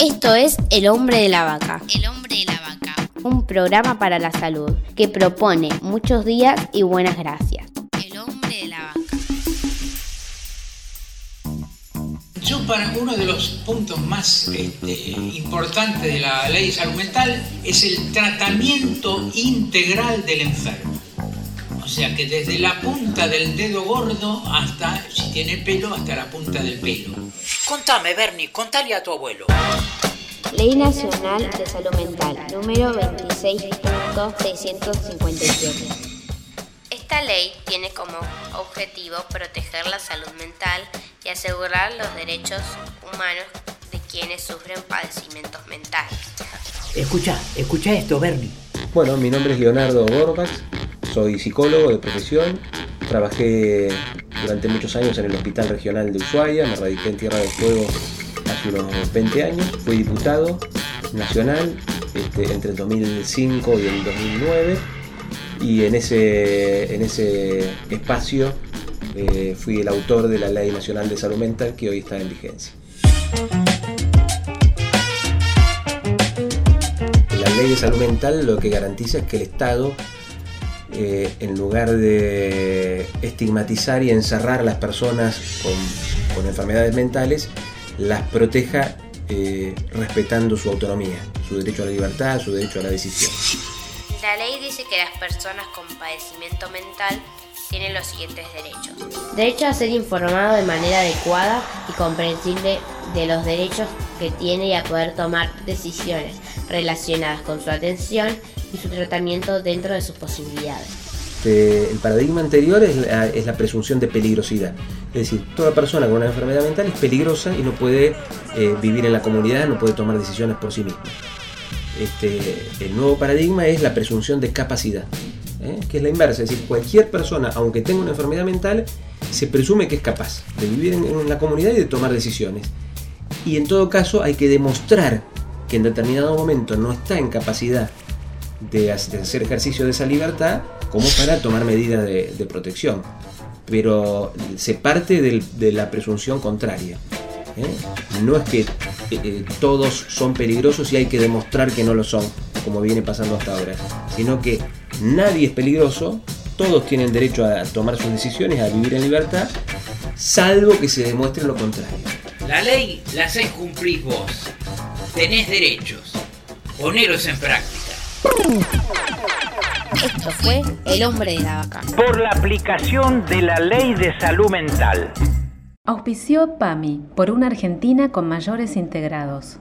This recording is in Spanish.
Esto es El hombre de la vaca. El hombre de la vaca. Un programa para la salud que propone muchos días y buenas gracias. El hombre de la vaca. Yo para uno de los puntos más este, importantes de la ley de salud mental es el tratamiento integral del enfermo. O sea que desde la punta del dedo gordo hasta, si tiene pelo, hasta la punta del pelo. Contame, Bernie, contale a tu abuelo. Ley Nacional de Salud Mental, número 26.657. Esta ley tiene como objetivo proteger la salud mental y asegurar los derechos humanos de quienes sufren padecimientos mentales. Escucha, escucha esto, Bernie. Bueno, mi nombre es Leonardo Borbax, soy psicólogo de profesión, trabajé durante muchos años en el Hospital Regional de Ushuaia, me radiqué en Tierra del Fuego hace unos 20 años, fui diputado nacional este, entre el 2005 y el 2009 y en ese, en ese espacio eh, fui el autor de la Ley Nacional de Salud Mental que hoy está en vigencia. La Ley de Salud Mental lo que garantiza es que el Estado eh, en lugar de estigmatizar y encerrar a las personas con, con enfermedades mentales, las proteja eh, respetando su autonomía, su derecho a la libertad, su derecho a la decisión. La ley dice que las personas con padecimiento mental tienen los siguientes derechos. Derecho a ser informado de manera adecuada y comprensible de los derechos que tiene y a poder tomar decisiones relacionadas con su atención y su tratamiento dentro de sus posibilidades. Este, el paradigma anterior es la, es la, presunción de peligrosidad. Es decir, toda persona con una enfermedad mental es peligrosa y no puede eh, vivir en la comunidad, no puede tomar decisiones por sí misma. Este, el nuevo paradigma es la presunción de capacidad, ¿eh? que es la inversa. Es decir, cualquier persona, aunque tenga una enfermedad mental, se presume que es capaz de vivir en, en la comunidad y de tomar decisiones. Y en todo caso hay que demostrar que en determinado momento no está en capacidad de hacer ejercicio de esa libertad como para tomar medidas de, protección. Pero se parte de la presunción contraria. ¿eh? No es que eh, todos son peligrosos y hay que demostrar que no lo son, como viene pasando hasta ahora, sino que nadie es peligroso, todos tienen derecho a tomar sus decisiones, a vivir en libertad, salvo que se demuestre lo contrario. La ley la hacés cumplir vos. Tenés derechos. Poneros en práctica. Esto fue El hombre de la vaca. Por la aplicación de la ley de salud mental. Auspició PAMI por una Argentina con mayores integrados.